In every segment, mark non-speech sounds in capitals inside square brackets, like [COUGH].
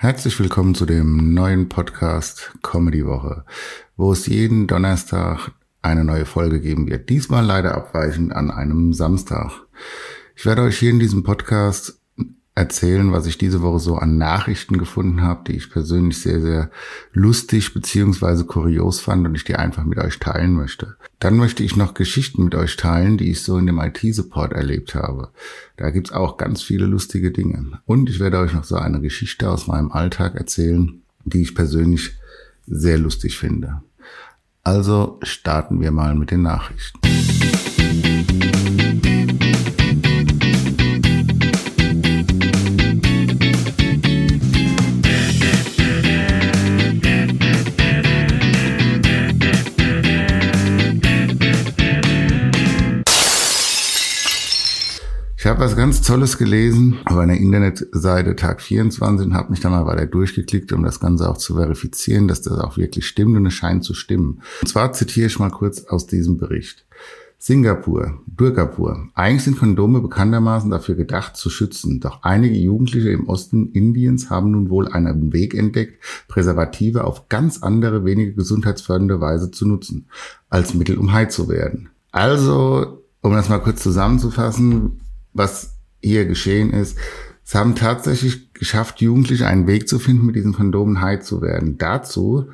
Herzlich willkommen zu dem neuen Podcast Comedy Woche, wo es jeden Donnerstag eine neue Folge geben wird. Diesmal leider abweichend an einem Samstag. Ich werde euch hier in diesem Podcast erzählen, was ich diese Woche so an Nachrichten gefunden habe, die ich persönlich sehr, sehr lustig beziehungsweise kurios fand und ich die einfach mit euch teilen möchte. Dann möchte ich noch Geschichten mit euch teilen, die ich so in dem IT-Support erlebt habe. Da gibt's auch ganz viele lustige Dinge. Und ich werde euch noch so eine Geschichte aus meinem Alltag erzählen, die ich persönlich sehr lustig finde. Also starten wir mal mit den Nachrichten. Ich habe was ganz Tolles gelesen auf einer Internetseite Tag 24 und habe mich da mal weiter durchgeklickt, um das Ganze auch zu verifizieren, dass das auch wirklich stimmt und es scheint zu stimmen. Und zwar zitiere ich mal kurz aus diesem Bericht. Singapur, Durgapur. Eigentlich sind Kondome bekanntermaßen dafür gedacht zu schützen. Doch einige Jugendliche im Osten Indiens haben nun wohl einen Weg entdeckt, Präservative auf ganz andere, weniger gesundheitsfördernde Weise zu nutzen, als Mittel um high zu werden. Also, um das mal kurz zusammenzufassen, was hier geschehen ist. Es haben tatsächlich geschafft, Jugendliche einen Weg zu finden, mit diesen Kondomen high zu werden. Dazu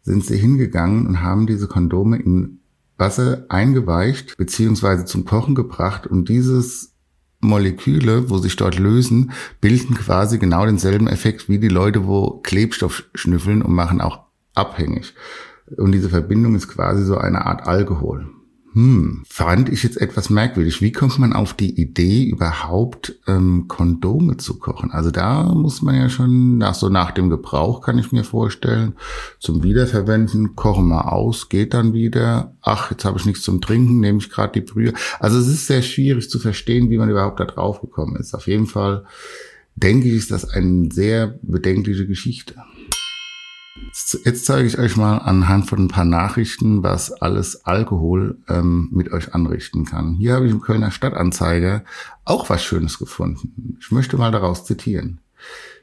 sind sie hingegangen und haben diese Kondome in Wasser eingeweicht beziehungsweise zum Kochen gebracht und dieses Moleküle, wo sich dort lösen, bilden quasi genau denselben Effekt wie die Leute, wo Klebstoff schnüffeln und machen auch abhängig. Und diese Verbindung ist quasi so eine Art Alkohol. Hm, fand ich jetzt etwas merkwürdig. Wie kommt man auf die Idee, überhaupt ähm, Kondome zu kochen? Also da muss man ja schon nach so nach dem Gebrauch, kann ich mir vorstellen, zum Wiederverwenden, kochen mal aus, geht dann wieder. Ach, jetzt habe ich nichts zum Trinken, nehme ich gerade die Brühe. Also es ist sehr schwierig zu verstehen, wie man überhaupt da drauf gekommen ist. Auf jeden Fall denke ich, ist das eine sehr bedenkliche Geschichte. Jetzt zeige ich euch mal anhand von ein paar Nachrichten, was alles Alkohol ähm, mit euch anrichten kann. Hier habe ich im Kölner Stadtanzeiger auch was Schönes gefunden. Ich möchte mal daraus zitieren.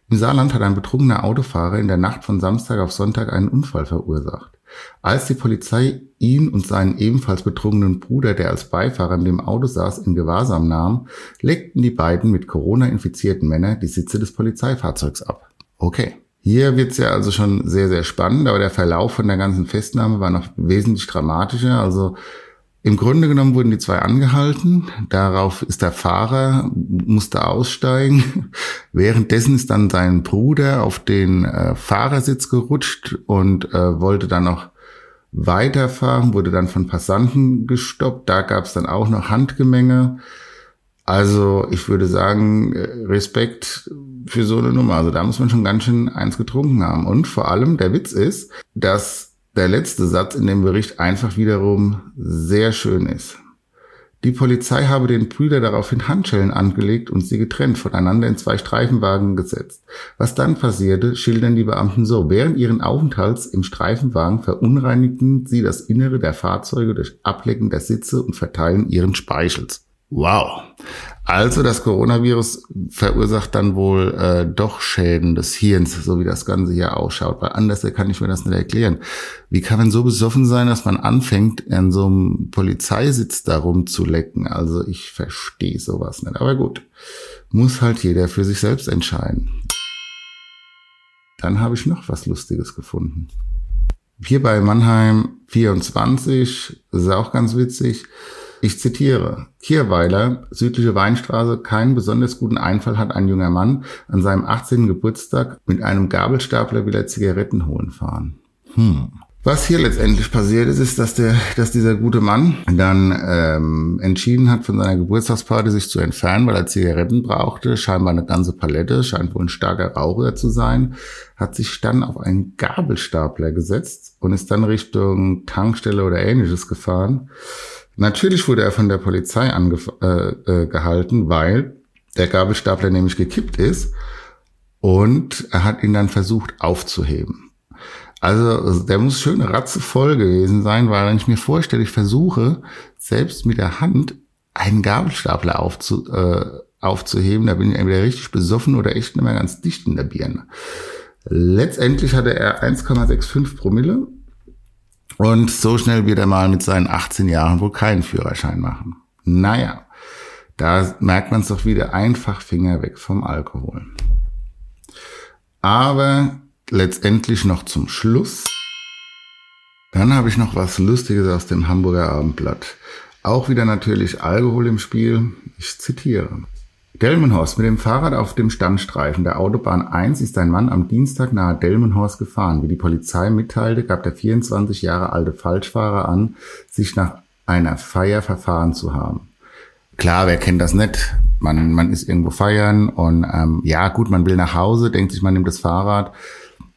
Im Saarland hat ein betrunkener Autofahrer in der Nacht von Samstag auf Sonntag einen Unfall verursacht. Als die Polizei ihn und seinen ebenfalls betrunkenen Bruder, der als Beifahrer in dem Auto saß, in Gewahrsam nahm, leckten die beiden mit Corona infizierten Männer die Sitze des Polizeifahrzeugs ab. Okay. Hier wird's ja also schon sehr, sehr spannend, aber der Verlauf von der ganzen Festnahme war noch wesentlich dramatischer. Also im Grunde genommen wurden die zwei angehalten. Darauf ist der Fahrer, musste aussteigen. [LAUGHS] Währenddessen ist dann sein Bruder auf den äh, Fahrersitz gerutscht und äh, wollte dann noch weiterfahren, wurde dann von Passanten gestoppt. Da gab's dann auch noch Handgemenge. Also ich würde sagen, äh, Respekt für so eine Nummer. Also da muss man schon ganz schön eins getrunken haben. Und vor allem der Witz ist, dass der letzte Satz in dem Bericht einfach wiederum sehr schön ist. Die Polizei habe den Brüder daraufhin Handschellen angelegt und sie getrennt voneinander in zwei Streifenwagen gesetzt. Was dann passierte, schildern die Beamten so. Während ihren Aufenthalts im Streifenwagen verunreinigten sie das Innere der Fahrzeuge durch Ablecken der Sitze und Verteilen ihren Speichels. Wow. Also das Coronavirus verursacht dann wohl äh, doch Schäden des Hirns, so wie das Ganze hier ausschaut. Weil anders kann ich mir das nicht erklären. Wie kann man so besoffen sein, dass man anfängt, an so einem Polizeisitz darum zu lecken? Also ich verstehe sowas nicht. Aber gut, muss halt jeder für sich selbst entscheiden. Dann habe ich noch was Lustiges gefunden. Hier bei Mannheim 24, das ist auch ganz witzig. Ich zitiere. Kierweiler, südliche Weinstraße, keinen besonders guten Einfall hat ein junger Mann an seinem 18. Geburtstag mit einem Gabelstapler wieder Zigaretten holen fahren. Hm. Was hier letztendlich passiert ist, ist, dass der, dass dieser gute Mann dann ähm, entschieden hat, von seiner Geburtstagsparty sich zu entfernen, weil er Zigaretten brauchte, scheinbar eine ganze Palette, scheint wohl ein starker Raucher zu sein, hat sich dann auf einen Gabelstapler gesetzt und ist dann Richtung Tankstelle oder ähnliches gefahren. Natürlich wurde er von der Polizei angehalten, äh, äh, weil der Gabelstapler nämlich gekippt ist und er hat ihn dann versucht aufzuheben. Also der muss schön ratzevoll gewesen sein, weil wenn ich mir vorstelle, ich versuche selbst mit der Hand einen Gabelstapler aufzu, äh, aufzuheben. Da bin ich entweder richtig besoffen oder echt nicht mehr ganz dicht in der Birne. Letztendlich hatte er 1,65 Promille. Und so schnell wird er mal mit seinen 18 Jahren wohl keinen Führerschein machen. Naja, da merkt man es doch wieder einfach Finger weg vom Alkohol. Aber letztendlich noch zum Schluss. Dann habe ich noch was Lustiges aus dem Hamburger Abendblatt. Auch wieder natürlich Alkohol im Spiel. Ich zitiere. Delmenhorst. Mit dem Fahrrad auf dem Standstreifen der Autobahn 1 ist ein Mann am Dienstag nahe Delmenhorst gefahren. Wie die Polizei mitteilte, gab der 24 Jahre alte Falschfahrer an, sich nach einer Feier verfahren zu haben. Klar, wer kennt das nicht? Man, man ist irgendwo feiern und ähm, ja gut, man will nach Hause, denkt sich, man nimmt das Fahrrad.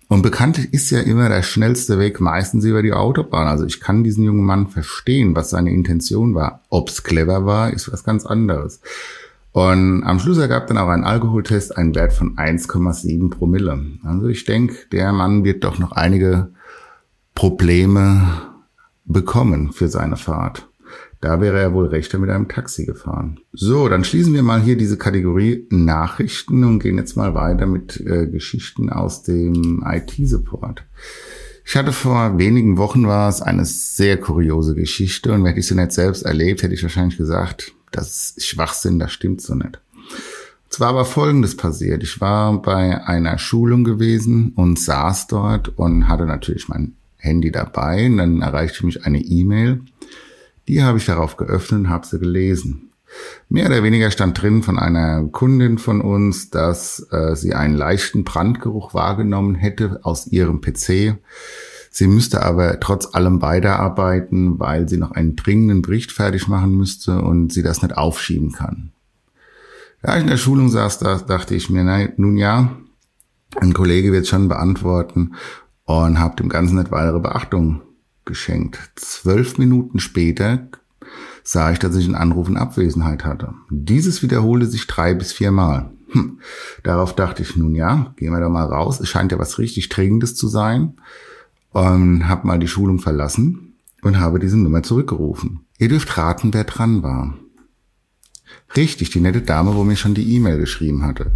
Und bekanntlich ist ja immer der schnellste Weg meistens über die Autobahn. Also ich kann diesen jungen Mann verstehen, was seine Intention war. Ob's clever war, ist was ganz anderes. Und am Schluss ergab dann auch ein Alkoholtest einen Wert von 1,7 Promille. Also ich denke, der Mann wird doch noch einige Probleme bekommen für seine Fahrt. Da wäre er wohl rechter mit einem Taxi gefahren. So, dann schließen wir mal hier diese Kategorie Nachrichten und gehen jetzt mal weiter mit äh, Geschichten aus dem IT-Support. Ich hatte vor wenigen Wochen war es eine sehr kuriose Geschichte und hätte ich sie nicht selbst erlebt, hätte ich wahrscheinlich gesagt, das ist Schwachsinn, das stimmt so nicht. Zwar aber Folgendes passiert. Ich war bei einer Schulung gewesen und saß dort und hatte natürlich mein Handy dabei. Und dann erreichte mich eine E-Mail. Die habe ich darauf geöffnet und habe sie gelesen. Mehr oder weniger stand drin von einer Kundin von uns, dass äh, sie einen leichten Brandgeruch wahrgenommen hätte aus ihrem PC. Sie müsste aber trotz allem weiterarbeiten, weil sie noch einen dringenden Bericht fertig machen müsste und sie das nicht aufschieben kann. Da ich in der Schulung saß, da dachte ich mir, nein, nun ja, ein Kollege wird schon beantworten und habe dem Ganzen nicht weitere Beachtung geschenkt. Zwölf Minuten später sah ich, dass ich einen Anruf in Abwesenheit hatte. Dieses wiederholte sich drei bis viermal. Hm. Darauf dachte ich, nun ja, gehen wir da mal raus. Es scheint ja was richtig Dringendes zu sein und habe mal die Schulung verlassen und habe diese Nummer zurückgerufen. Ihr dürft raten, wer dran war. Richtig, die nette Dame, wo mir schon die E-Mail geschrieben hatte.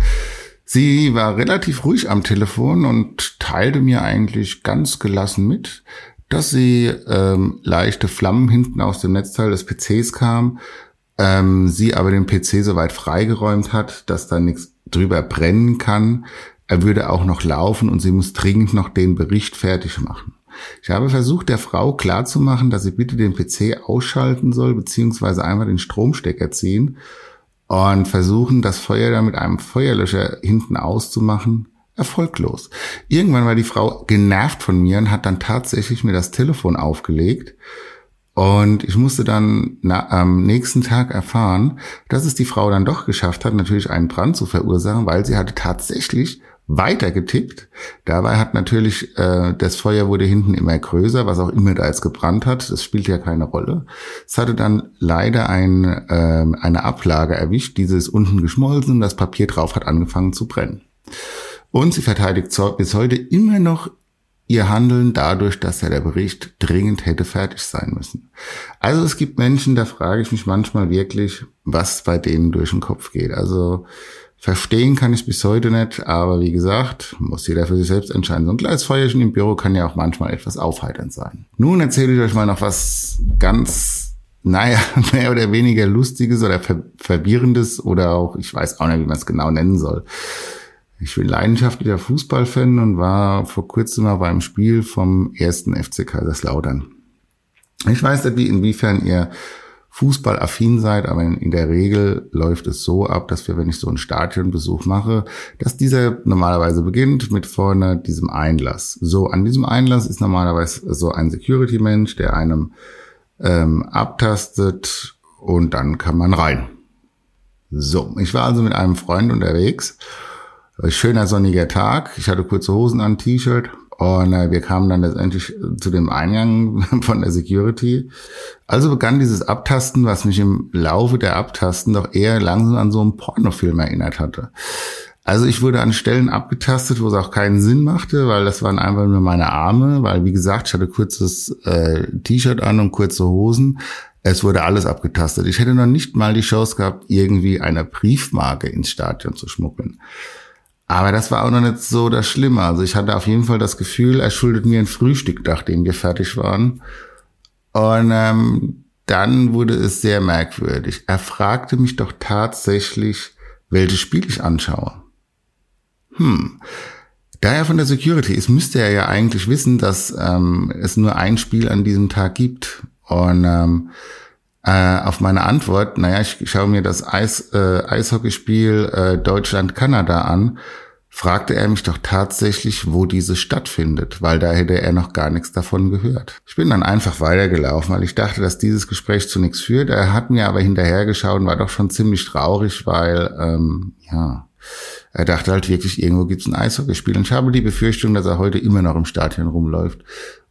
Sie war relativ ruhig am Telefon und teilte mir eigentlich ganz gelassen mit, dass sie ähm, leichte Flammen hinten aus dem Netzteil des PCs kam, ähm, sie aber den PC soweit freigeräumt hat, dass da nichts drüber brennen kann, er würde auch noch laufen und sie muss dringend noch den Bericht fertig machen. Ich habe versucht, der Frau klarzumachen, dass sie bitte den PC ausschalten soll, beziehungsweise einmal den Stromstecker ziehen und versuchen, das Feuer dann mit einem Feuerlöscher hinten auszumachen. Erfolglos. Irgendwann war die Frau genervt von mir und hat dann tatsächlich mir das Telefon aufgelegt. Und ich musste dann na, am nächsten Tag erfahren, dass es die Frau dann doch geschafft hat, natürlich einen Brand zu verursachen, weil sie hatte tatsächlich weiter getippt. Dabei hat natürlich äh, das Feuer wurde hinten immer größer, was auch immer da jetzt gebrannt hat. Das spielt ja keine Rolle. Es hatte dann leider ein, äh, eine Ablage erwischt. Diese ist unten geschmolzen und das Papier drauf hat angefangen zu brennen. Und sie verteidigt bis heute immer noch ihr Handeln dadurch, dass ja der Bericht dringend hätte fertig sein müssen. Also es gibt Menschen, da frage ich mich manchmal wirklich, was bei denen durch den Kopf geht. Also Verstehen kann ich bis heute nicht, aber wie gesagt, muss jeder für sich selbst entscheiden. So ein kleines Feuerchen im Büro kann ja auch manchmal etwas aufheiternd sein. Nun erzähle ich euch mal noch was ganz, naja, [LAUGHS] mehr oder weniger Lustiges oder ver Verwirrendes oder auch, ich weiß auch nicht, wie man es genau nennen soll. Ich bin leidenschaftlicher Fußballfan und war vor kurzem mal beim Spiel vom ersten FC Kaiserslautern. Ich weiß nicht, wie inwiefern ihr fußballaffin seid, aber in, der Regel läuft es so ab, dass wir, wenn ich so einen Stadionbesuch mache, dass dieser normalerweise beginnt mit vorne diesem Einlass. So, an diesem Einlass ist normalerweise so ein Security-Mensch, der einem ähm, abtastet und dann kann man rein. So, ich war also mit einem Freund unterwegs. Schöner sonniger Tag. Ich hatte kurze Hosen an, T-Shirt und äh, wir kamen dann letztendlich zu dem Eingang [LAUGHS] von der Security. Also begann dieses Abtasten, was mich im Laufe der Abtasten doch eher langsam an so einen Pornofilm erinnert hatte. Also ich wurde an Stellen abgetastet, wo es auch keinen Sinn machte, weil das waren einfach nur meine Arme, weil wie gesagt, ich hatte kurzes äh, T-Shirt an und kurze Hosen. Es wurde alles abgetastet. Ich hätte noch nicht mal die Chance gehabt, irgendwie eine Briefmarke ins Stadion zu schmuggeln. Aber das war auch noch nicht so das Schlimme. Also ich hatte auf jeden Fall das Gefühl, er schuldet mir ein Frühstück, nachdem wir fertig waren. Und ähm, dann wurde es sehr merkwürdig. Er fragte mich doch tatsächlich, welches Spiel ich anschaue. Hm. Da er von der Security ist, müsste er ja eigentlich wissen, dass ähm, es nur ein Spiel an diesem Tag gibt. Und ähm, äh, auf meine Antwort, naja, ich schaue mir das Eis, äh, Eishockeyspiel äh, Deutschland-Kanada an, fragte er mich doch tatsächlich, wo dieses stattfindet, weil da hätte er noch gar nichts davon gehört. Ich bin dann einfach weitergelaufen, weil ich dachte, dass dieses Gespräch zu nichts führt. Er hat mir aber hinterhergeschaut und war doch schon ziemlich traurig, weil, ähm, ja, er dachte halt wirklich, irgendwo gibt's ein Eishockeyspiel. Und ich habe die Befürchtung, dass er heute immer noch im Stadion rumläuft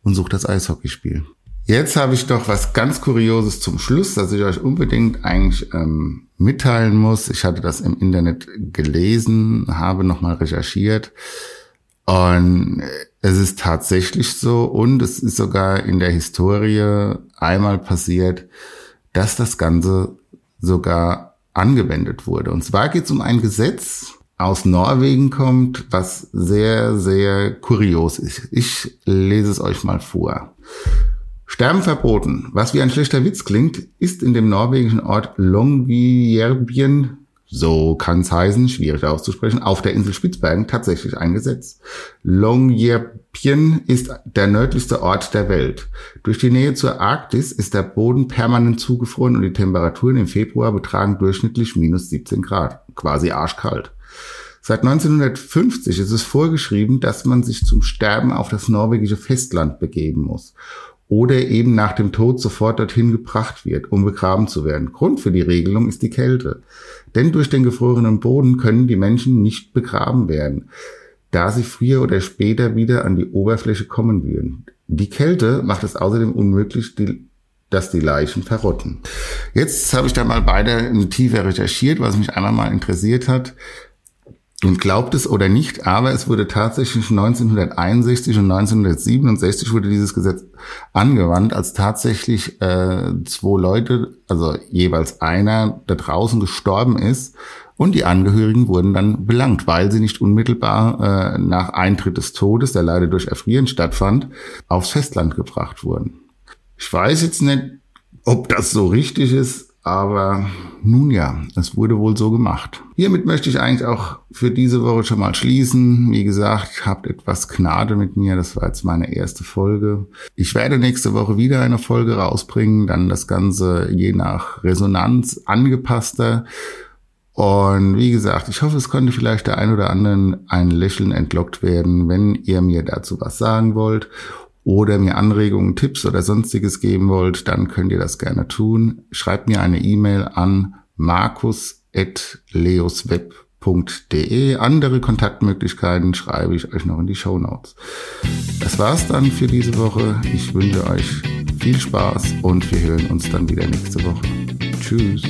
und sucht das Eishockeyspiel. Jetzt habe ich doch was ganz Kurioses zum Schluss, das ich euch unbedingt eigentlich ähm, mitteilen muss. Ich hatte das im Internet gelesen, habe nochmal recherchiert und es ist tatsächlich so und es ist sogar in der Historie einmal passiert, dass das Ganze sogar angewendet wurde. Und zwar geht es um ein Gesetz, aus Norwegen kommt, was sehr, sehr kurios ist. Ich lese es euch mal vor. Sterben verboten. Was wie ein schlechter Witz klingt, ist in dem norwegischen Ort Longyearbyen, so kann es heißen, schwierig auszusprechen, auf der Insel Spitzbergen tatsächlich ein Gesetz. Longyearbyen ist der nördlichste Ort der Welt. Durch die Nähe zur Arktis ist der Boden permanent zugefroren und die Temperaturen im Februar betragen durchschnittlich minus 17 Grad. Quasi arschkalt. Seit 1950 ist es vorgeschrieben, dass man sich zum Sterben auf das norwegische Festland begeben muss oder eben nach dem Tod sofort dorthin gebracht wird, um begraben zu werden. Grund für die Regelung ist die Kälte. Denn durch den gefrorenen Boden können die Menschen nicht begraben werden, da sie früher oder später wieder an die Oberfläche kommen würden. Die Kälte macht es außerdem unmöglich, die, dass die Leichen verrotten. Jetzt habe ich da mal beide tiefer recherchiert, was mich einmal mal interessiert hat. Und glaubt es oder nicht, aber es wurde tatsächlich 1961 und 1967 wurde dieses Gesetz angewandt, als tatsächlich äh, zwei Leute, also jeweils einer, da draußen gestorben ist und die Angehörigen wurden dann belangt, weil sie nicht unmittelbar äh, nach Eintritt des Todes, der leider durch Erfrieren stattfand, aufs Festland gebracht wurden. Ich weiß jetzt nicht, ob das so richtig ist, aber nun ja, es wurde wohl so gemacht. Hiermit möchte ich eigentlich auch für diese Woche schon mal schließen. Wie gesagt, habt etwas Gnade mit mir. Das war jetzt meine erste Folge. Ich werde nächste Woche wieder eine Folge rausbringen. Dann das Ganze je nach Resonanz angepasster. Und wie gesagt, ich hoffe, es konnte vielleicht der ein oder anderen ein Lächeln entlockt werden, wenn ihr mir dazu was sagen wollt oder mir Anregungen, Tipps oder sonstiges geben wollt, dann könnt ihr das gerne tun. Schreibt mir eine E-Mail an markus.leosweb.de. Andere Kontaktmöglichkeiten schreibe ich euch noch in die Show Notes. Das war's dann für diese Woche. Ich wünsche euch viel Spaß und wir hören uns dann wieder nächste Woche. Tschüss.